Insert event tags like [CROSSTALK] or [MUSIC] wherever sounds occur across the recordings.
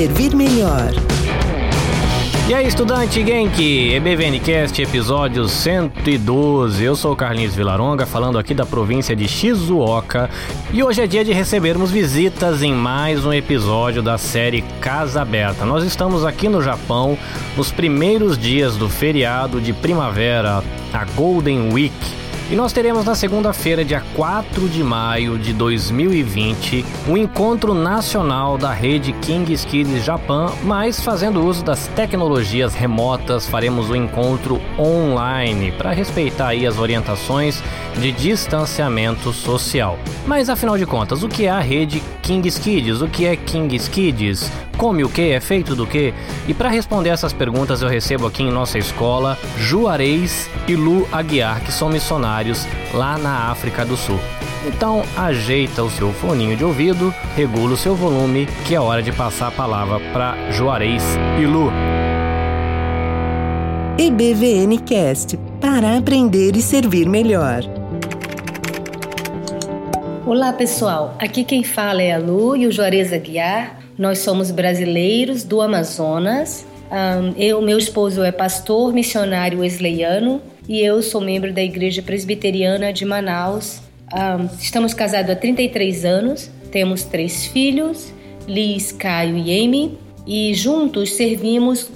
servir melhor. E aí, estudante Genki, EBVNcast, episódio 112. Eu sou o Carlinhos Vilaronga, falando aqui da província de Shizuoka. E hoje é dia de recebermos visitas em mais um episódio da série Casa Aberta. Nós estamos aqui no Japão, nos primeiros dias do feriado de primavera, a Golden Week. E nós teremos na segunda-feira, dia 4 de maio de 2020, o um encontro nacional da rede Kings Kids Japan, mas fazendo uso das tecnologias remotas, faremos o um encontro online para respeitar aí as orientações de distanciamento social. Mas afinal de contas, o que é a rede Kings Kids? O que é Kings Kids? Come o que, é feito do que? E para responder essas perguntas eu recebo aqui em nossa escola Juarez e Lu Aguiar, que são missionários lá na África do Sul. Então ajeita o seu foninho de ouvido, regula o seu volume, que é hora de passar a palavra para Juarez e Lu. EBVN Cast para aprender e servir melhor. Olá pessoal, aqui quem fala é a Lu e o Juarez Aguiar. Nós somos brasileiros do Amazonas. Um, eu, meu esposo é pastor missionário wesleyano e eu sou membro da Igreja Presbiteriana de Manaus. Um, estamos casados há 33 anos, temos três filhos, Liz, Caio e Amy, e juntos servimos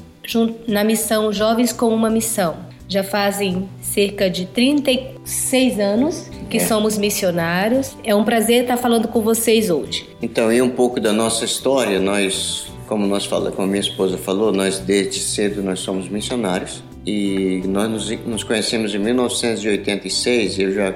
na missão Jovens com uma Missão. Já fazem cerca de 36 anos que é. somos missionários. É um prazer estar falando com vocês hoje. Então, e um pouco da nossa história, nós, como nós fala, como minha esposa falou, nós desde cedo nós somos missionários e nós nos, nos conhecemos em 1986. Eu já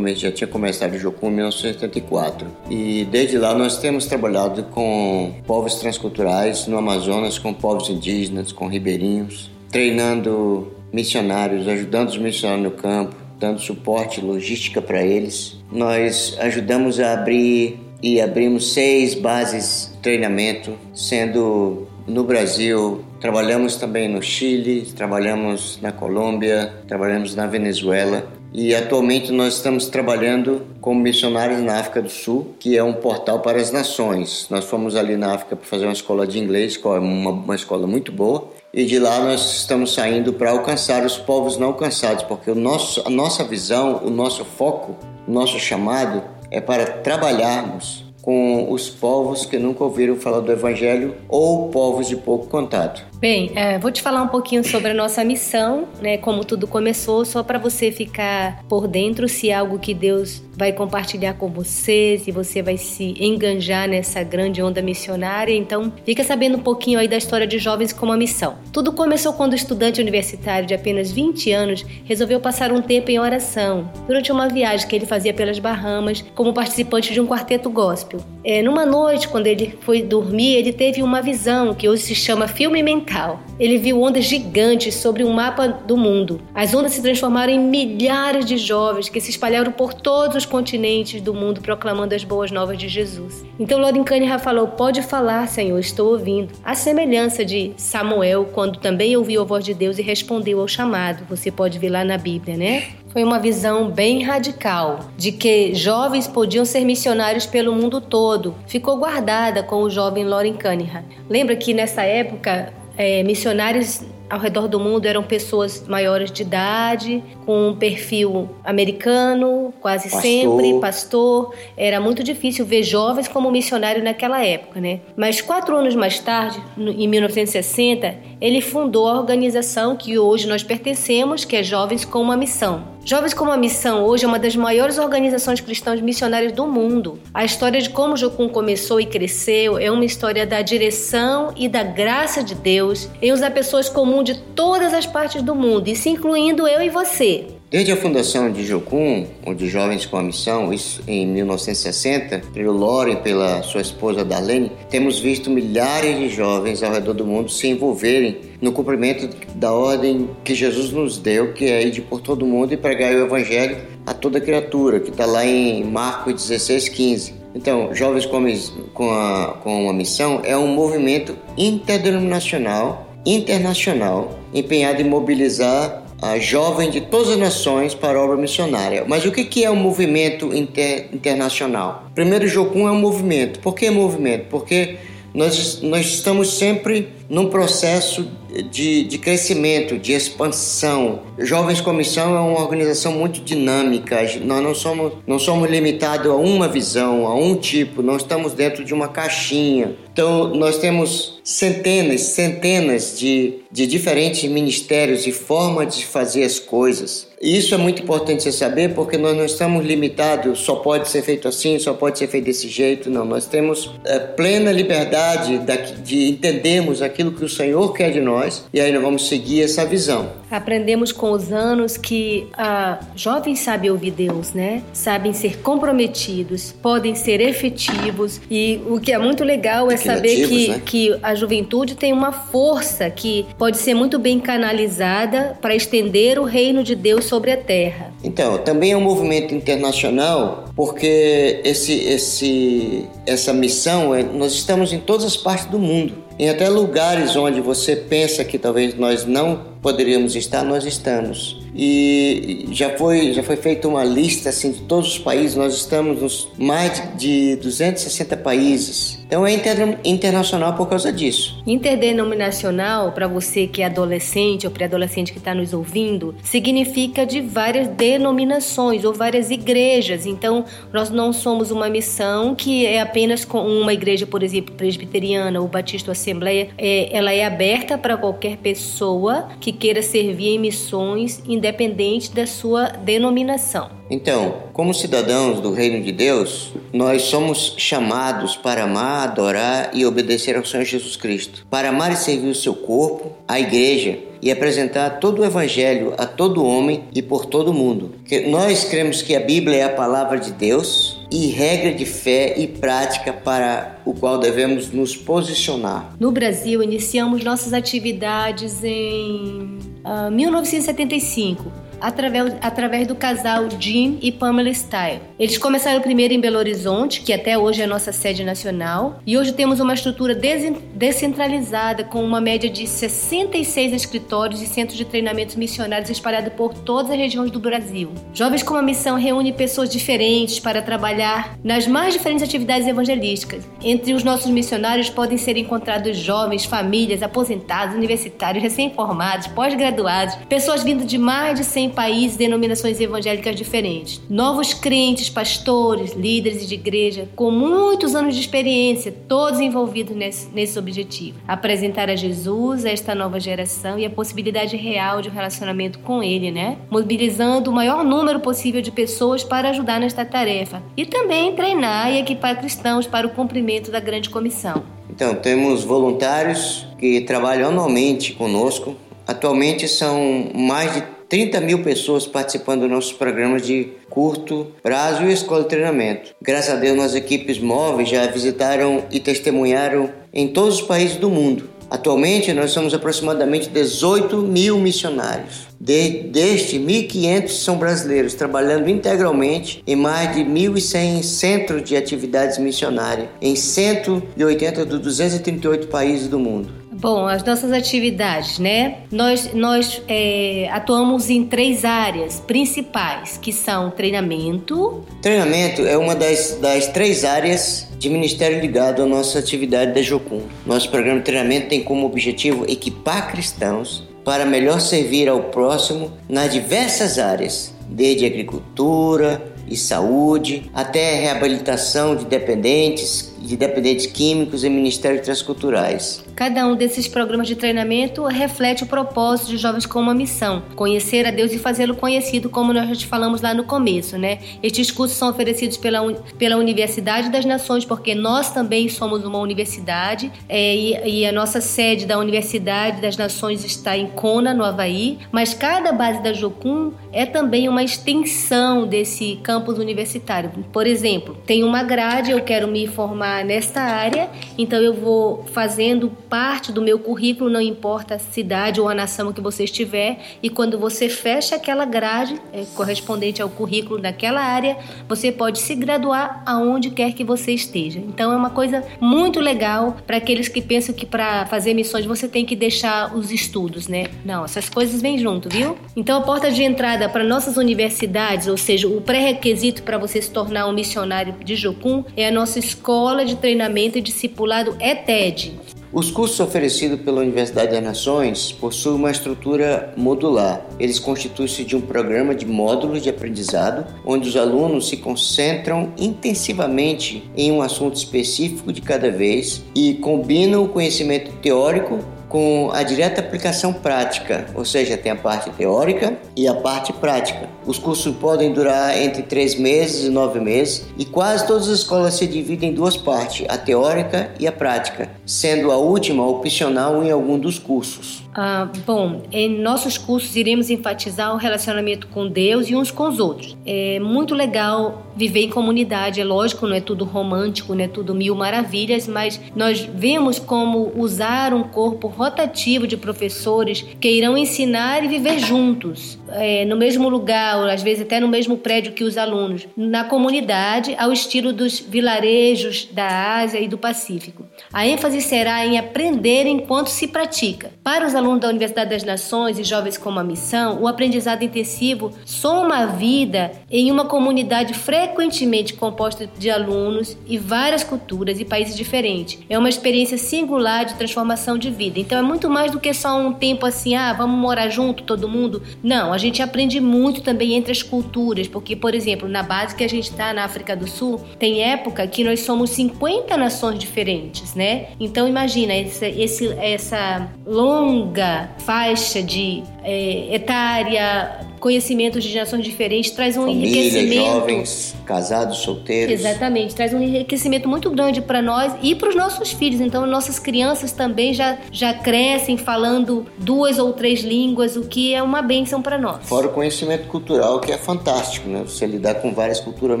já tinha começado o Jocum em 1974. E desde lá nós temos trabalhado com povos transculturais no Amazonas, com povos indígenas, com ribeirinhos, treinando missionários, ajudando os missionários no campo, dando suporte logística para eles. Nós ajudamos a abrir e abrimos seis bases de treinamento, sendo no Brasil, trabalhamos também no Chile, trabalhamos na Colômbia, trabalhamos na Venezuela e atualmente nós estamos trabalhando como missionários na África do Sul, que é um portal para as nações. Nós fomos ali na África para fazer uma escola de inglês, é uma, uma escola muito boa, e de lá nós estamos saindo para alcançar os povos não alcançados, porque o nosso, a nossa visão, o nosso foco, o nosso chamado é para trabalharmos com os povos que nunca ouviram falar do Evangelho ou povos de pouco contato. Bem, é, vou te falar um pouquinho sobre a nossa missão, né? Como tudo começou, só para você ficar por dentro se é algo que Deus vai compartilhar com você, se você vai se enganjar nessa grande onda missionária. Então, fica sabendo um pouquinho aí da história de jovens com uma missão. Tudo começou quando o estudante universitário de apenas 20 anos resolveu passar um tempo em oração durante uma viagem que ele fazia pelas Bahamas como participante de um quarteto gospel. É, numa noite, quando ele foi dormir, ele teve uma visão que hoje se chama filme mental ele viu ondas gigantes sobre um mapa do mundo. As ondas se transformaram em milhares de jovens que se espalharam por todos os continentes do mundo proclamando as boas novas de Jesus. Então Loren Cunningham falou: Pode falar, Senhor, estou ouvindo. A semelhança de Samuel, quando também ouviu a voz de Deus e respondeu ao chamado. Você pode ver lá na Bíblia, né? Foi uma visão bem radical de que jovens podiam ser missionários pelo mundo todo. Ficou guardada com o jovem Loren Cunningham. Lembra que nessa época é, missionários ao redor do mundo eram pessoas maiores de idade, com um perfil americano, quase pastor. sempre, pastor. Era muito difícil ver jovens como missionário naquela época, né? Mas quatro anos mais tarde, em 1960, ele fundou a organização que hoje nós pertencemos, que é Jovens com uma Missão. Jovens com uma Missão hoje é uma das maiores organizações cristãs missionárias do mundo. A história de como Jocum começou e cresceu é uma história da direção e da graça de Deus em usar pessoas comuns de todas as partes do mundo, isso incluindo eu e você. Desde a fundação de Jocum, ou de Jovens com a Missão, isso em 1960, pelo Loren e pela sua esposa Darlene, temos visto milhares de jovens ao redor do mundo se envolverem no cumprimento da ordem que Jesus nos deu, que é ir por todo mundo e pregar o Evangelho a toda criatura, que está lá em Marcos 16, 15. Então, Jovens com a, com, a, com a Missão é um movimento interdenominacional, internacional, empenhado em mobilizar a jovem de todas as nações para a obra missionária. Mas o que é um movimento inter, internacional? Primeiro, Jocum é um movimento. Por que movimento? Porque nós, nós estamos sempre num processo de, de crescimento, de expansão. Jovens Comissão é uma organização muito dinâmica. Nós não somos, não somos limitados a uma visão, a um tipo. Nós estamos dentro de uma caixinha. Então, nós temos centenas, centenas de, de diferentes ministérios e formas de fazer as coisas. E isso é muito importante você saber, porque nós não estamos limitados, só pode ser feito assim, só pode ser feito desse jeito. Não, nós temos é, plena liberdade de entendermos aquilo que o Senhor quer de nós e aí nós vamos seguir essa visão. Aprendemos com os anos que ah, jovens sabem ouvir Deus, né? Sabem ser comprometidos, podem ser efetivos e o que é muito legal é saber que, né? que a juventude tem uma força que pode ser muito bem canalizada para estender o reino de Deus sobre a terra. Então, também é um movimento internacional porque esse, esse, essa missão, é, nós estamos em todas as partes do mundo. Em até lugares onde você pensa que talvez nós não poderíamos estar, nós estamos. E já foi, já foi feita uma lista assim, de todos os países, nós estamos nos mais de 260 países. Então é inter, internacional por causa disso. Interdenominacional, para você que é adolescente ou pré-adolescente que está nos ouvindo, significa de várias denominações ou várias igrejas. Então nós não somos uma missão que é apenas com uma igreja, por exemplo, presbiteriana ou batista assembleia. É, ela é aberta para qualquer pessoa que queira servir em missões independente da sua denominação. Então, como cidadãos do Reino de Deus, nós somos chamados para amar, adorar e obedecer ao Senhor Jesus Cristo, para amar e servir o seu corpo, a igreja e apresentar todo o evangelho a todo homem e por todo mundo. Nós cremos que a Bíblia é a palavra de Deus e regra de fé e prática para o qual devemos nos posicionar. No Brasil, iniciamos nossas atividades em uh, ah, 1975 através, através do casal Jim e Pamela Style. Eles começaram primeiro em Belo Horizonte, que até hoje é a nossa sede nacional, e hoje temos uma estrutura descentralizada com uma média de 66 escritórios e centros de treinamentos missionários espalhados por todas as regiões do Brasil. Jovens com uma missão reúne pessoas diferentes para trabalhar nas mais diferentes atividades evangelísticas. Entre os nossos missionários podem ser encontrados jovens, famílias, aposentados, universitários, recém-formados, pós-graduados, pessoas vindo de mais de 100 países e denominações evangélicas diferentes. Novos crentes, pastores, líderes de igreja, com muitos anos de experiência, todos envolvidos nesse, nesse objetivo. Apresentar a Jesus, a esta nova geração e a possibilidade real de um relacionamento com Ele, né? Mobilizando o maior número possível de pessoas para ajudar nesta tarefa. E também treinar e equipar cristãos para o cumprimento da grande comissão. Então, temos voluntários que trabalham anualmente conosco. Atualmente são mais de 30 mil pessoas participando dos nossos programas de curto prazo e escola de treinamento. Graças a Deus, nossas equipes móveis já visitaram e testemunharam em todos os países do mundo. Atualmente, nós somos aproximadamente 18 mil missionários. De, deste, 1.500 são brasileiros, trabalhando integralmente em mais de 1.100 centros de atividades missionárias, em 180 dos 238 países do mundo. Bom, as nossas atividades, né? Nós, nós é, atuamos em três áreas principais, que são treinamento. Treinamento é uma das, das três áreas de ministério ligado à nossa atividade da Jocum. Nosso programa de treinamento tem como objetivo equipar cristãos para melhor servir ao próximo nas diversas áreas, desde agricultura e saúde até reabilitação de dependentes, de dependentes químicos e ministérios transculturais. Cada um desses programas de treinamento reflete o propósito de jovens com uma missão: conhecer a Deus e fazê-lo conhecido, como nós já falamos lá no começo, né? Estes cursos são oferecidos pela, pela Universidade das Nações, porque nós também somos uma universidade é, e, e, a nossa sede da Universidade das Nações está em Kona, no Havaí, mas cada base da Jocum é também uma extensão desse campus universitário. Por exemplo, tem uma grade, eu quero me formar nesta área, então eu vou fazendo parte do meu currículo, não importa a cidade ou a nação que você estiver, e quando você fecha aquela grade é, correspondente ao currículo daquela área, você pode se graduar aonde quer que você esteja. Então é uma coisa muito legal para aqueles que pensam que para fazer missões você tem que deixar os estudos, né? Não, essas coisas vêm junto, viu? Então a porta de entrada para nossas universidades, ou seja, o pré-requisito para você se tornar um missionário de Jocum é a nossa escola Escola de Treinamento e Discipulado ETED. Os cursos oferecidos pela Universidade das Nações possuem uma estrutura modular. Eles constituem-se de um programa de módulos de aprendizado, onde os alunos se concentram intensivamente em um assunto específico de cada vez e combinam o conhecimento teórico com a direta aplicação prática, ou seja, tem a parte teórica e a parte prática. Os cursos podem durar entre três meses e nove meses e quase todas as escolas se dividem em duas partes, a teórica e a prática, sendo a última opcional em algum dos cursos. Ah, bom, em nossos cursos iremos enfatizar o relacionamento com Deus e uns com os outros. É muito legal viver em comunidade, é lógico, não é tudo romântico, não é tudo mil maravilhas, mas nós vemos como usar um corpo rotativo de professores que irão ensinar e viver juntos, é, no mesmo lugar, ou às vezes até no mesmo prédio que os alunos, na comunidade, ao estilo dos vilarejos da Ásia e do Pacífico. A ênfase será em aprender enquanto se pratica. Para os alunos da Universidade das Nações e jovens com uma missão, o aprendizado intensivo soma a vida em uma comunidade frequentemente composta de alunos e várias culturas e países diferentes. É uma experiência singular de transformação de vida. Então é muito mais do que só um tempo assim, ah, vamos morar junto todo mundo. Não, a gente aprende muito também entre as culturas, porque, por exemplo, na base que a gente está na África do Sul, tem época que nós somos 50 nações diferentes, né? Então imagina esse, esse essa longa faixa de é, etária, conhecimentos de gerações diferentes, traz um Família, enriquecimento. jovens, casados, solteiros. Exatamente, traz um enriquecimento muito grande para nós e para os nossos filhos. Então, nossas crianças também já, já crescem falando duas ou três línguas, o que é uma bênção para nós. Fora o conhecimento cultural, que é fantástico, né? Você lidar com várias culturas ao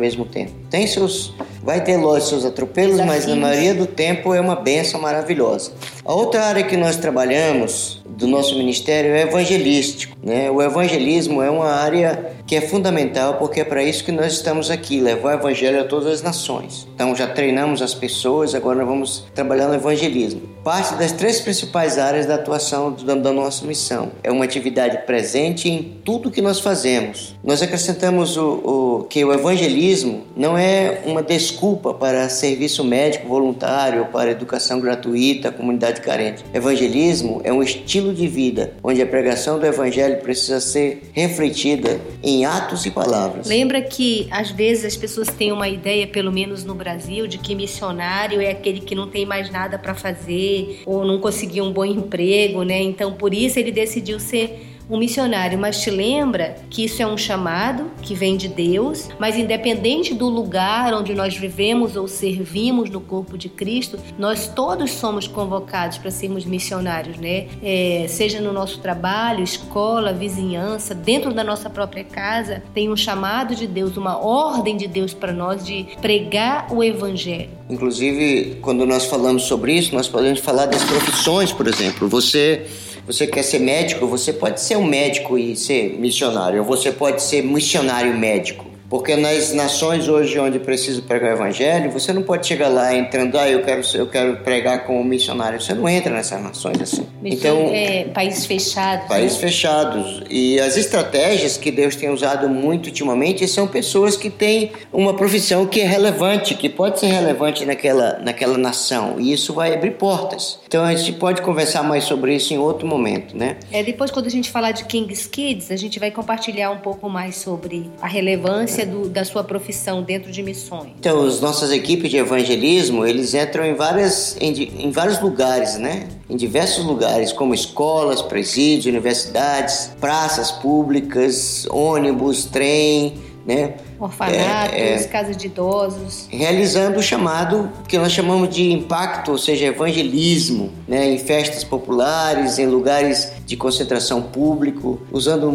mesmo tempo. Tem seus. Vai ter, lógico, seus atropelos, Desafios. mas na maioria do tempo é uma bênção maravilhosa. A outra área que nós trabalhamos do nosso ministério é evangelístico. Né? O evangelismo é uma área que é fundamental porque é para isso que nós estamos aqui, levar o evangelho a todas as nações. Então já treinamos as pessoas, agora vamos trabalhar no evangelismo. Parte das três principais áreas da atuação da nossa missão. É uma atividade presente em tudo que nós fazemos. Nós acrescentamos o, o que o evangelismo não é uma desculpa para serviço médico voluntário, para educação gratuita comunidade carente. Evangelismo é um estilo de vida onde a pregação do evangelho precisa ser refletida em atos e palavras. Lembra que às vezes as pessoas têm uma ideia, pelo menos no Brasil, de que missionário é aquele que não tem mais nada para fazer ou não conseguiu um bom emprego, né? Então por isso ele decidiu ser um missionário, mas te lembra que isso é um chamado que vem de Deus, mas independente do lugar onde nós vivemos ou servimos no corpo de Cristo, nós todos somos convocados para sermos missionários, né? É, seja no nosso trabalho, escola, vizinhança, dentro da nossa própria casa, tem um chamado de Deus, uma ordem de Deus para nós de pregar o Evangelho. Inclusive, quando nós falamos sobre isso, nós podemos falar das profissões, por exemplo. Você você quer ser médico, você pode ser um médico e ser missionário, ou você pode ser missionário médico. Porque nas nações hoje onde precisa pregar o evangelho, você não pode chegar lá entrando, ah, eu quero, eu quero pregar como missionário. Você não entra nessas nações assim. Então, é, países fechados. Países né? fechados. E as estratégias que Deus tem usado muito ultimamente são pessoas que têm uma profissão que é relevante, que pode ser relevante naquela, naquela nação. E isso vai abrir portas. Então a gente pode conversar mais sobre isso em outro momento, né? É, depois quando a gente falar de King's Kids, a gente vai compartilhar um pouco mais sobre a relevância do, da sua profissão dentro de missões? Então, as nossas equipes de evangelismo, eles entram em, várias, em, em vários lugares, né? Em diversos lugares, como escolas, presídios, universidades, praças públicas, ônibus, trem, né? orfanatos, é, é, casas de idosos. Realizando o chamado que nós chamamos de impacto, ou seja, evangelismo, né, em festas populares, em lugares de concentração público, usando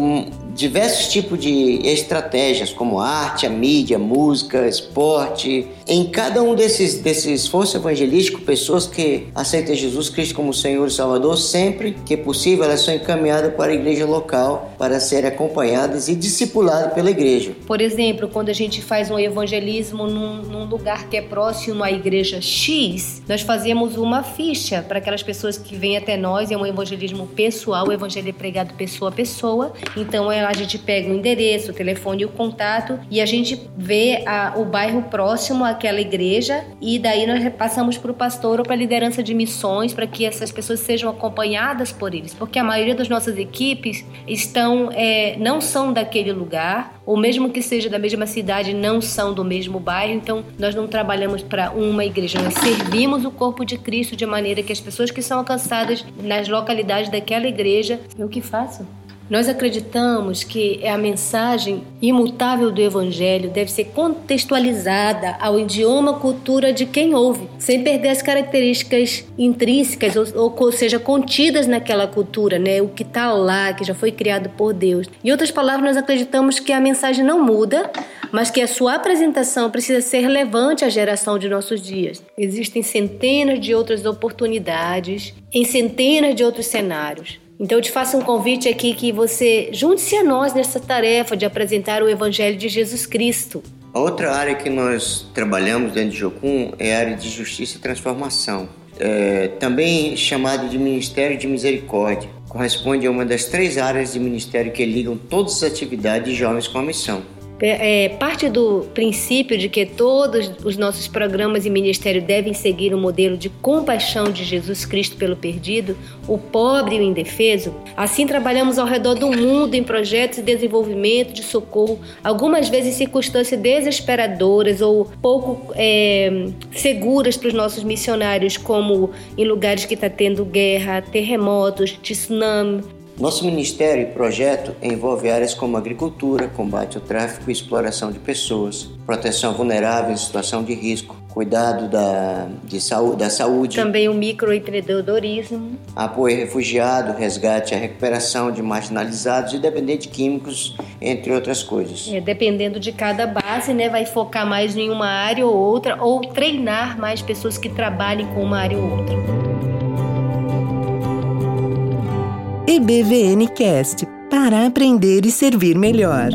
diversos tipos de estratégias, como arte, a mídia, música, esporte. Em cada um desses, desses esforços evangelísticos, pessoas que aceitam Jesus Cristo como Senhor e Salvador, sempre que possível, elas são encaminhadas para a igreja local para serem acompanhadas e discipuladas pela igreja. Por exemplo, quando a gente faz um evangelismo num, num lugar que é próximo à igreja X, nós fazemos uma ficha para aquelas pessoas que vêm até nós, é um evangelismo pessoal, o evangelho é pregado pessoa a pessoa. Então é, a gente pega o endereço, o telefone e o contato e a gente vê a, o bairro próximo àquela igreja e daí nós repassamos para o pastor ou para a liderança de missões para que essas pessoas sejam acompanhadas por eles, porque a maioria das nossas equipes estão é, não são daquele lugar ou mesmo que seja da mesma cidade não são do mesmo bairro, então nós não trabalhamos para uma igreja, nós servimos o corpo de Cristo de maneira que as pessoas que são alcançadas nas localidades daquela igreja, eu que faço? Nós acreditamos que a mensagem imutável do Evangelho deve ser contextualizada ao idioma cultura de quem ouve, sem perder as características intrínsecas, ou, ou seja, contidas naquela cultura, né? o que está lá, que já foi criado por Deus. Em outras palavras, nós acreditamos que a mensagem não muda, mas que a sua apresentação precisa ser relevante à geração de nossos dias. Existem centenas de outras oportunidades em centenas de outros cenários. Então eu te faço um convite aqui que você junte-se a nós nessa tarefa de apresentar o Evangelho de Jesus Cristo. A outra área que nós trabalhamos dentro de Jocum é a área de justiça e transformação, é, também chamado de Ministério de Misericórdia. Corresponde a uma das três áreas de ministério que ligam todas as atividades de jovens com a missão é, parte do princípio de que todos os nossos programas e ministério devem seguir o modelo de compaixão de Jesus Cristo pelo perdido, o pobre e o indefeso. Assim, trabalhamos ao redor do mundo em projetos de desenvolvimento, de socorro, algumas vezes em circunstâncias desesperadoras ou pouco é, seguras para os nossos missionários, como em lugares que está tendo guerra, terremotos, tsunami, nosso ministério e projeto envolve áreas como agricultura, combate ao tráfico e exploração de pessoas, proteção vulnerável em situação de risco, cuidado da, de saúde, da saúde. Também o microempreendedorismo. Apoio a refugiado, resgate e a recuperação de marginalizados e dependentes químicos, entre outras coisas. É, dependendo de cada base, né, vai focar mais em uma área ou outra, ou treinar mais pessoas que trabalhem com uma área ou outra. EBVN Cast para aprender e servir melhor.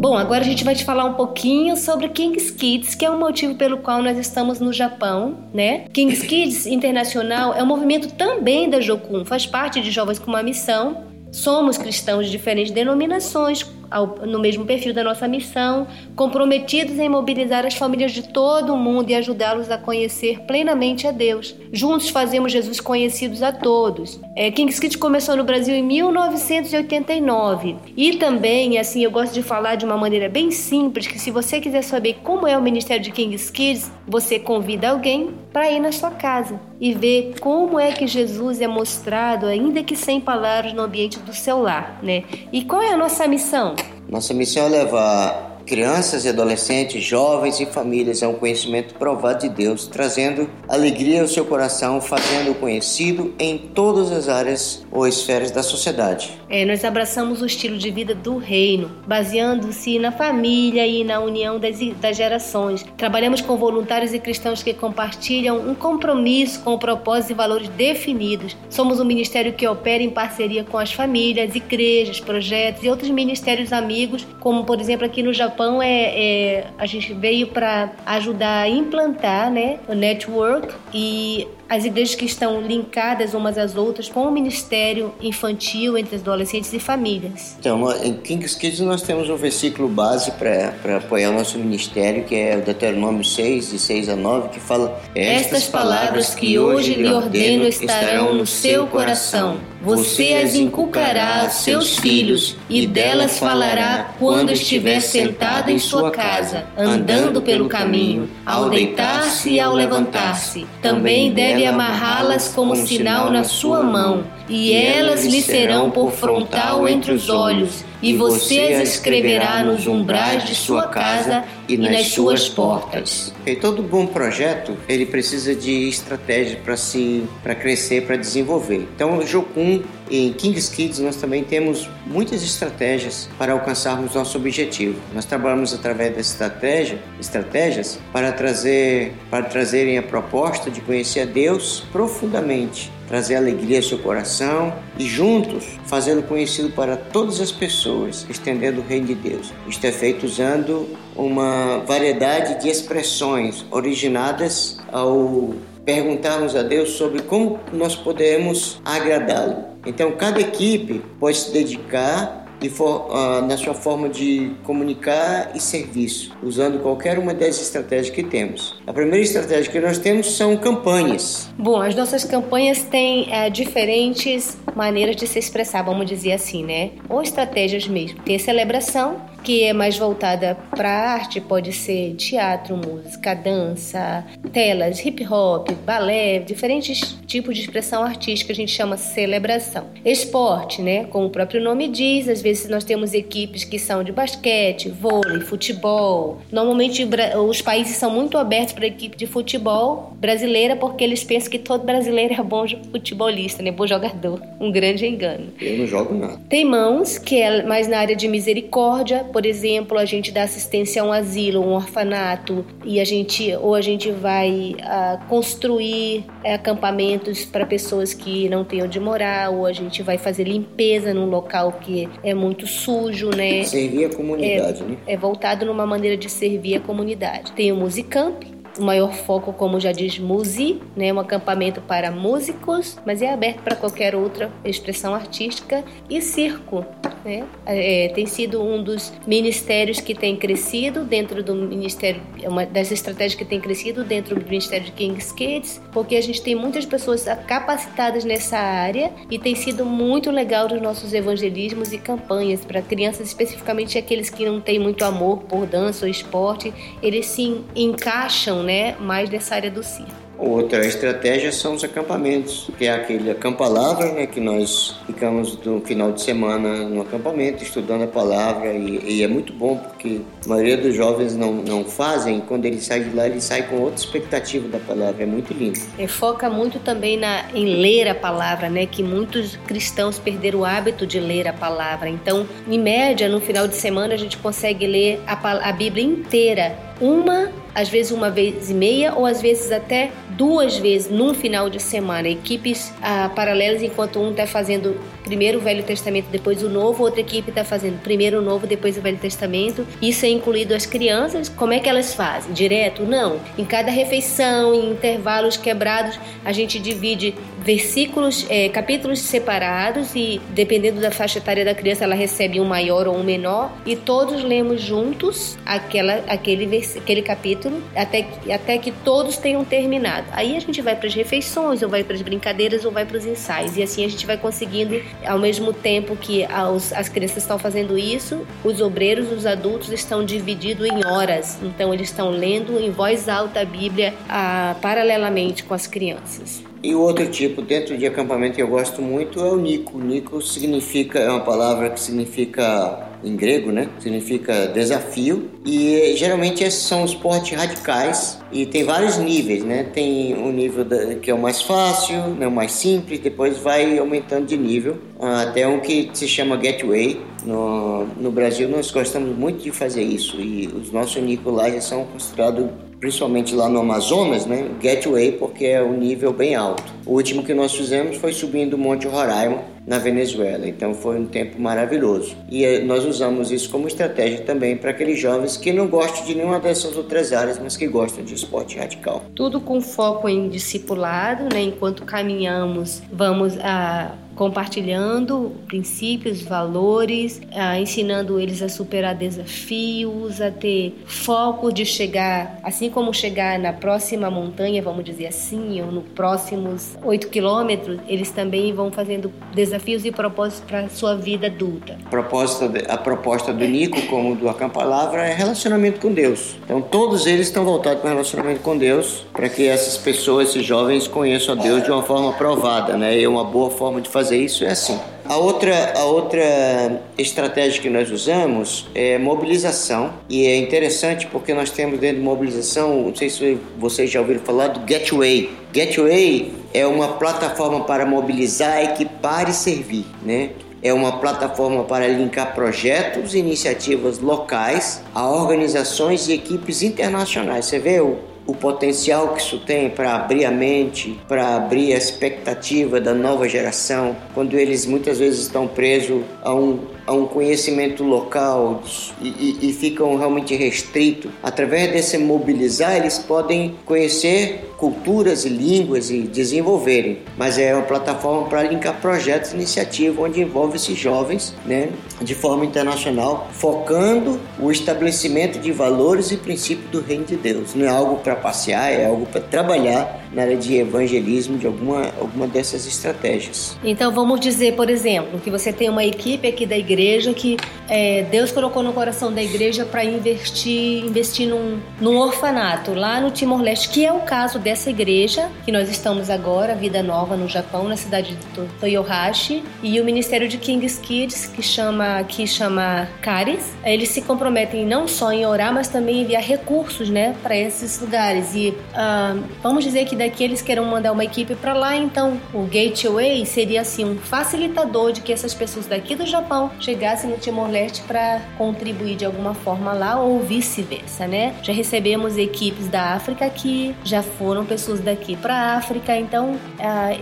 Bom, agora a gente vai te falar um pouquinho sobre Kings Kids, que é o motivo pelo qual nós estamos no Japão, né? Kings Kids Internacional é um movimento também da Jokun, faz parte de Jovens com uma Missão. Somos cristãos de diferentes denominações, ao, no mesmo perfil da nossa missão, comprometidos em mobilizar as famílias de todo o mundo e ajudá-los a conhecer plenamente a Deus. Juntos fazemos Jesus conhecidos a todos. É, King's Kids começou no Brasil em 1989 e também, assim, eu gosto de falar de uma maneira bem simples que se você quiser saber como é o ministério de King's Kids, você convida alguém para ir na sua casa e ver como é que Jesus é mostrado, ainda que sem palavras, no ambiente do seu lar, né? E qual é a nossa missão? Nossa missão é levar crianças e adolescentes, jovens e famílias a um conhecimento provado de Deus, trazendo alegria ao seu coração, fazendo-o conhecido em todas as áreas ou esferas da sociedade. É, nós abraçamos o estilo de vida do reino, baseando-se na família e na união das, das gerações. Trabalhamos com voluntários e cristãos que compartilham um compromisso com propósitos e valores definidos. Somos um ministério que opera em parceria com as famílias, igrejas, projetos e outros ministérios amigos, como por exemplo aqui no Japão Japão é, é a gente veio para ajudar a implantar, né, o network e as igrejas que estão linkadas umas às outras com o ministério infantil entre adolescentes e famílias. Então, em King's Kids nós temos um versículo base para apoiar o nosso ministério, que é o Deuteronômio 6, de 6 a 9, que fala Estas palavras que hoje lhe ordeno estarão no seu coração. Você as inculcará aos seus filhos, e delas falará quando estiver sentado em sua casa, andando pelo caminho, ao deitar-se e ao levantar-se. Também deve amarrá-las como sinal na sua mão, e elas lhe serão por frontal entre os olhos, e você as escreverá nos umbrais de sua casa e, nas, nas, suas, portas. E todo bom projeto ele precisa de estratégia para se para crescer, para desenvolver. Então, o Jocum em Kings Kids nós também temos muitas estratégias para alcançarmos nosso objetivo. Nós trabalhamos através da estratégia, estratégias para trazer para trazerem a proposta de conhecer a Deus profundamente trazer alegria ao seu coração e juntos fazê-lo conhecido para todas as pessoas, estendendo o reino de Deus. Isto é feito usando uma variedade de expressões originadas ao perguntarmos a Deus sobre como nós podemos agradá-lo. Então, cada equipe pode se dedicar for, uh, na sua forma de comunicar e serviço, usando qualquer uma das estratégias que temos. A primeira estratégia que nós temos são campanhas. Bom, as nossas campanhas têm uh, diferentes maneiras de se expressar, vamos dizer assim, né? Ou estratégias mesmo. Tem celebração, que é mais voltada para arte, pode ser teatro, música, dança, telas, hip hop, balé, diferentes tipos de expressão artística a gente chama celebração. Esporte, né? Como o próprio nome diz, às vezes nós temos equipes que são de basquete, vôlei, futebol. Normalmente os países são muito abertos para a equipe de futebol brasileira porque eles pensam que todo brasileiro é bom futebolista, né? Bom jogador. Um grande engano. Eu não jogo nada. Tem mãos, que é mais na área de misericórdia, por exemplo, a gente dá assistência a um asilo, um orfanato, e a gente ou a gente vai uh, construir uh, acampamentos para pessoas que não têm onde morar, ou a gente vai fazer limpeza num local que é muito sujo, né? Servir a comunidade, é, né? É voltado numa maneira de servir a comunidade. Tem o Musicamp, o maior foco, como já diz Musi, né, um acampamento para músicos, mas é aberto para qualquer outra expressão artística, e circo. Né? É, tem sido um dos ministérios que tem crescido dentro do ministério, é uma das estratégias que tem crescido dentro do ministério de King's Kids, porque a gente tem muitas pessoas capacitadas nessa área e tem sido muito legal os nossos evangelismos e campanhas para crianças, especificamente aqueles que não têm muito amor por dança ou esporte, eles se encaixam né, mais dessa área do circo. Outra estratégia são os acampamentos, que é aquele acampa-palavra, né, que nós ficamos no final de semana no acampamento estudando a palavra e, e, é muito bom porque a maioria dos jovens não, não fazem, quando eles saem de lá eles saem com outra expectativa da palavra, é muito lindo. E foca muito também na, em ler a palavra, né, que muitos cristãos perderam o hábito de ler a palavra, então em média no final de semana a gente consegue ler a, a Bíblia inteira, uma às vezes uma vez e meia ou às vezes até duas vezes num final de semana, equipes ah, paralelas, enquanto um está fazendo primeiro o Velho Testamento, depois o Novo, outra equipe está fazendo primeiro o Novo, depois o Velho Testamento. Isso é incluído as crianças. Como é que elas fazem? Direto? Não. Em cada refeição, em intervalos quebrados, a gente divide versículos, é, capítulos separados e dependendo da faixa etária da criança, ela recebe um maior ou um menor e todos lemos juntos aquela, aquele, aquele capítulo até, até que todos tenham terminado. Aí a gente vai para as refeições, ou vai para as brincadeiras, ou vai para os ensaios e assim a gente vai conseguindo, ao mesmo tempo que as, as crianças estão fazendo isso, os obreiros, os adultos estão divididos em horas, então eles estão lendo em voz alta a Bíblia a, paralelamente com as crianças. E o outro tipo dentro de acampamento que eu gosto muito é o Nico. Nico significa, é uma palavra que significa em grego, né? Significa desafio. E geralmente esses são esportes radicais e tem vários níveis, né? Tem um nível da, que é o mais fácil, né? o mais simples, depois vai aumentando de nível até um que se chama Gateway. No, no Brasil nós gostamos muito de fazer isso e os nossos Nicolais são considerados principalmente lá no Amazonas, né? Gateway, porque é um nível bem alto. O último que nós fizemos foi subindo o Monte Roraima, na Venezuela. Então foi um tempo maravilhoso. E eh, nós usamos isso como estratégia também para aqueles jovens que não gostam de nenhuma dessas outras áreas, mas que gostam de esporte radical. Tudo com foco em discipulado, né? Enquanto caminhamos, vamos a compartilhando princípios, valores, ah, ensinando eles a superar desafios, a ter foco de chegar, assim como chegar na próxima montanha, vamos dizer assim, ou no próximos oito quilômetros, eles também vão fazendo desafios e propósitos para a sua vida adulta. A proposta, a proposta do Nico, como do Acampalavra, é relacionamento com Deus. Então todos eles estão voltados para o relacionamento com Deus, para que essas pessoas, esses jovens, conheçam a Deus de uma forma provada, né? E é uma boa forma de fazer fazer isso é assim. A outra, a outra estratégia que nós usamos é mobilização, e é interessante porque nós temos dentro de mobilização, não sei se vocês já ouviram falar do Getway. Getway é uma plataforma para mobilizar, equipar e servir, né? é uma plataforma para linkar projetos e iniciativas locais a organizações e equipes internacionais. Você vê o, o potencial que isso tem para abrir a mente, para abrir a expectativa da nova geração, quando eles muitas vezes estão presos a um a um conhecimento local e, e, e ficam realmente restritos. Através desse mobilizar, eles podem conhecer culturas e línguas e desenvolverem. Mas é uma plataforma para linkar projetos e iniciativas onde envolve esses jovens né, de forma internacional, focando o estabelecimento de valores e princípios do reino de Deus. Não é algo para passear, é algo para trabalhar na área de evangelismo de alguma, alguma dessas estratégias. Então vamos dizer, por exemplo, que você tem uma equipe aqui da igreja igreja que é, Deus colocou no coração da igreja para investir, investir num, num orfanato lá no Timor-Leste, que é o caso dessa igreja que nós estamos agora, Vida Nova no Japão, na cidade de Toyohashi, e o Ministério de King's Kids, que chama que chama Caris, eles se comprometem não só em orar, mas também enviar recursos, né, para esses lugares. E uh, vamos dizer que daqui eles queiram mandar uma equipe para lá, então o Gateway seria assim um facilitador de que essas pessoas daqui do Japão chegasse no Timor-Leste para contribuir de alguma forma lá ou vice-versa, né? Já recebemos equipes da África que já foram pessoas daqui para a África, então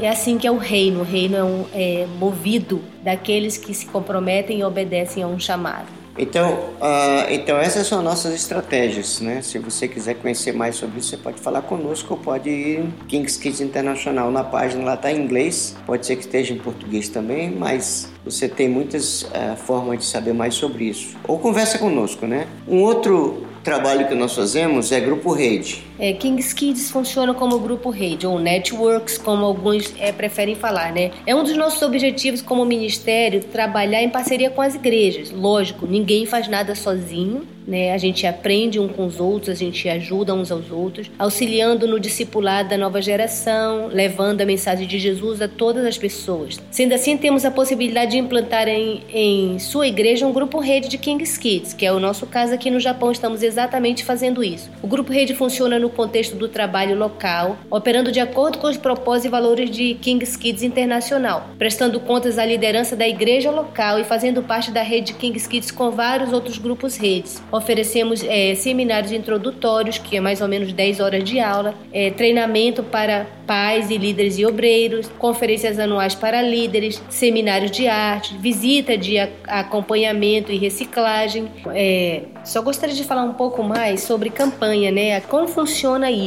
é assim que é o reino. O reino é, um, é movido daqueles que se comprometem e obedecem a um chamado. Então, uh, então essas são nossas estratégias, né? Se você quiser conhecer mais sobre isso, você pode falar conosco ou pode ir em Kings Kids Internacional na página, lá está em inglês, pode ser que esteja em português também, mas você tem muitas uh, formas de saber mais sobre isso. Ou conversa conosco, né? Um outro trabalho que nós fazemos é grupo rede. É, Kings Kids funciona como grupo rede, ou networks, como alguns é, preferem falar, né? É um dos nossos objetivos como ministério trabalhar em parceria com as igrejas. Lógico, ninguém faz nada sozinho, né? A gente aprende um com os outros, a gente ajuda uns aos outros, auxiliando no discipulado da nova geração, levando a mensagem de Jesus a todas as pessoas. Sendo assim, temos a possibilidade de implantar em, em sua igreja um grupo rede de King's Kids, que é o nosso caso aqui no Japão, estamos exatamente fazendo isso. O grupo rede funciona no contexto do trabalho local, operando de acordo com os propósitos e valores de King's Kids Internacional, prestando contas à liderança da igreja local e fazendo parte da rede King's Kids com vários outros grupos redes Oferecemos é, seminários introdutórios, que é mais ou menos 10 horas de aula, é, treinamento para pais e líderes e obreiros, conferências anuais para líderes, seminários de arte, visita de acompanhamento e reciclagem. É, só gostaria de falar um pouco mais sobre campanha, né? Como funciona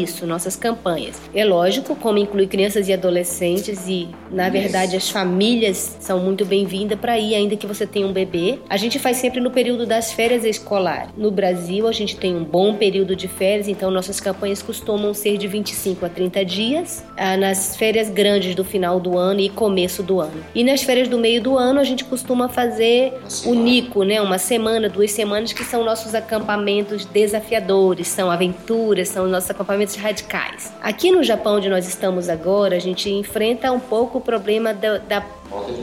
isso, nossas campanhas. É lógico, como inclui crianças e adolescentes e, na verdade, as famílias são muito bem-vindas para ir, ainda que você tenha um bebê. A gente faz sempre no período das férias escolares. No Brasil, a gente tem um bom período de férias, então nossas campanhas costumam ser de 25 a 30 dias, ah, nas férias grandes do final do ano e começo do ano. E nas férias do meio do ano, a gente costuma fazer o Nico, né? Uma semana, duas semanas, que são nossos acampamentos desafiadores, são aventuras, são nossos acampamentos radicais. Aqui no Japão, onde nós estamos agora, a gente enfrenta um pouco o problema da, da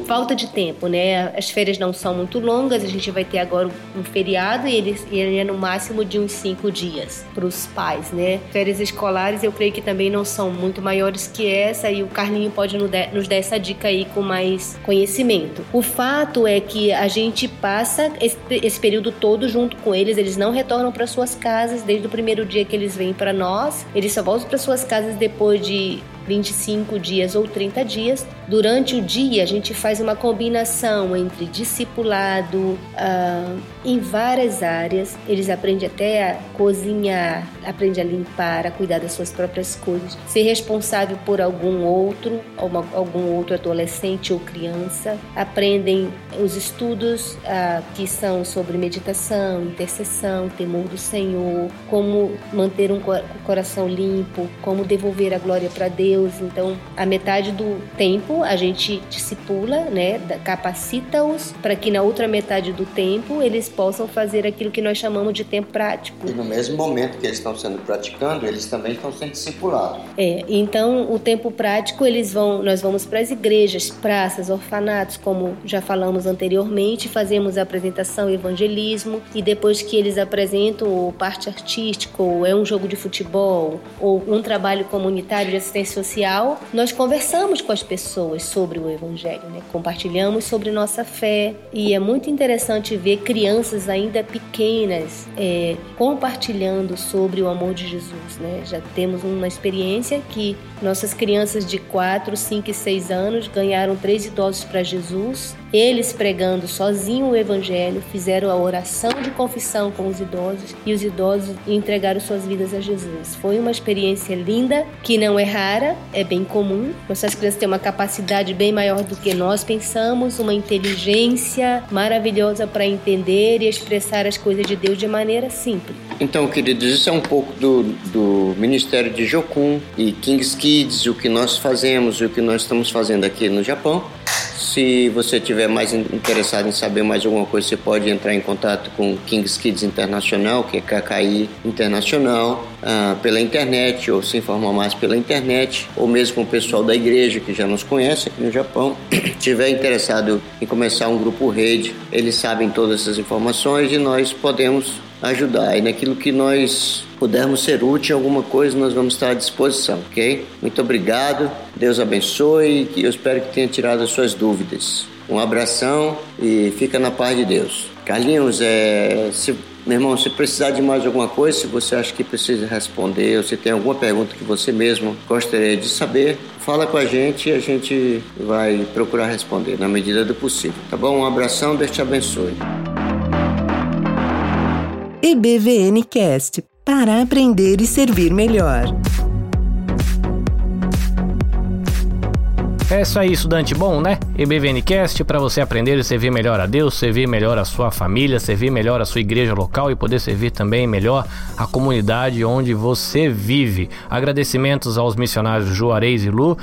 falta de tempo, né? As férias não são muito longas, a gente vai ter agora um feriado e ele, ele é no máximo de uns cinco dias para os pais, né? Férias escolares eu creio que também não são muito maiores que essa e o Carlinho pode nos dar essa dica aí com mais conhecimento. O fato é que a gente passa esse, esse período todo junto com eles, eles não retornam para suas casas desde o primeiro dia que eles vêm para nós, eles só voltam para suas casas depois de 25 dias ou 30 dias. Durante o dia, a gente faz uma combinação entre discipulado uh, em várias áreas. Eles aprendem até a cozinhar, aprendem a limpar, a cuidar das suas próprias coisas, ser responsável por algum outro, uma, algum outro adolescente ou criança. Aprendem os estudos uh, que são sobre meditação, intercessão, temor do Senhor, como manter um coração limpo, como devolver a glória para Deus. Então, a metade do tempo a gente discipula, né, capacita-os para que na outra metade do tempo eles possam fazer aquilo que nós chamamos de tempo prático. E no mesmo momento que eles estão sendo praticando, eles também estão sendo discipulados. É, então o tempo prático eles vão, nós vamos para as igrejas, praças, orfanatos, como já falamos anteriormente, fazemos a apresentação, evangelismo e depois que eles apresentam parte artística, ou é um jogo de futebol, ou um trabalho comunitário de assistência social, nós conversamos com as pessoas sobre o evangelho, né? compartilhamos sobre nossa fé e é muito interessante ver crianças ainda pequenas é, compartilhando sobre o amor de Jesus. Né? Já temos uma experiência que nossas crianças de 4, 5 e 6 anos ganharam três idosos para Jesus. Eles pregando sozinho o evangelho, fizeram a oração de confissão com os idosos e os idosos entregaram suas vidas a Jesus. Foi uma experiência linda, que não é rara, é bem comum. Nossas crianças têm uma capacidade bem maior do que nós pensamos, uma inteligência maravilhosa para entender e expressar as coisas de Deus de maneira simples. Então, queridos, isso é um pouco do, do Ministério de Jokun e King's Kids, o que nós fazemos e o que nós estamos fazendo aqui no Japão. Se você tiver mais interessado em saber mais alguma coisa, você pode entrar em contato com Kings Kids Internacional, que é KKI Internacional, ah, pela internet, ou se informar mais pela internet, ou mesmo com o pessoal da igreja que já nos conhece aqui no Japão. [CLEARS THROAT] tiver interessado em começar um grupo rede, eles sabem todas essas informações e nós podemos ajudar. E naquilo que nós pudermos ser útil em alguma coisa, nós vamos estar à disposição, ok? Muito obrigado, Deus abençoe e eu espero que tenha tirado as suas dúvidas. Um abração e fica na paz de Deus. Carlinhos, é, se, meu irmão, se precisar de mais alguma coisa, se você acha que precisa responder, ou se tem alguma pergunta que você mesmo gostaria de saber, fala com a gente e a gente vai procurar responder na medida do possível. Tá bom? Um abração, Deus te abençoe. EBVN Cast para aprender e servir melhor. É isso aí, estudante bom, né? EBVNcast para você aprender e servir melhor a Deus, servir melhor a sua família, servir melhor a sua igreja local e poder servir também melhor a comunidade onde você vive. Agradecimentos aos missionários Juarez e Lu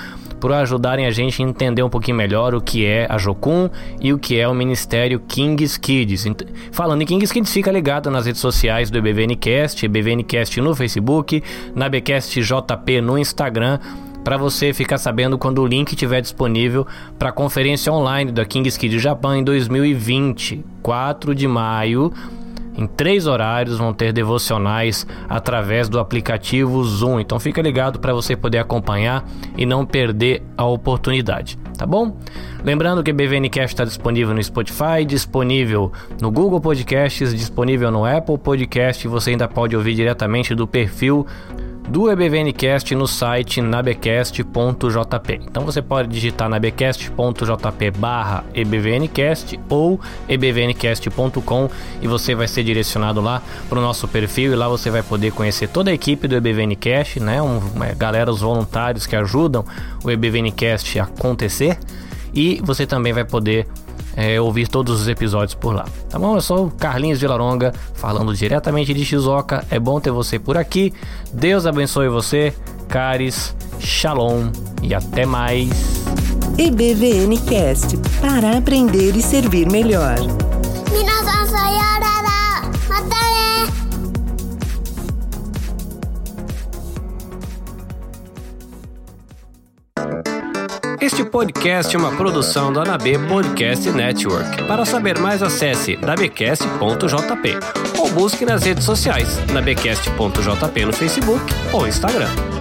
por ajudarem a gente a entender um pouquinho melhor o que é a Jocum e o que é o Ministério Kings Kids. Falando em Kings Kids, fica ligado nas redes sociais do EBVNcast, EBVNcast no Facebook, na BCast JP no Instagram para você ficar sabendo quando o link estiver disponível para a conferência online da Kings Kids Japan em 2020, 4 de maio. Em três horários vão ter devocionais através do aplicativo Zoom. Então fica ligado para você poder acompanhar e não perder a oportunidade, tá bom? Lembrando que BVNcast está disponível no Spotify, disponível no Google Podcasts, disponível no Apple Podcast. Você ainda pode ouvir diretamente do perfil do EBVNcast no site nabecast.jp. Então você pode digitar nabecast.jp barra ebvncast ou ebvncast.com e você vai ser direcionado lá para o nosso perfil e lá você vai poder conhecer toda a equipe do EBVNcast, né? Um, uma galera, os voluntários que ajudam o EBVNcast a acontecer e você também vai poder é, ouvir todos os episódios por lá. Tá bom? Eu sou o Carlinhos de Laronga, falando diretamente de Shizuoka. É bom ter você por aqui. Deus abençoe você. Caris, Shalom e até mais. EBVN Cast para aprender e servir melhor. Este podcast é uma produção do Anab Podcast Network. Para saber mais, acesse nabcast.jp ou busque nas redes sociais nabcast.jp no Facebook ou Instagram.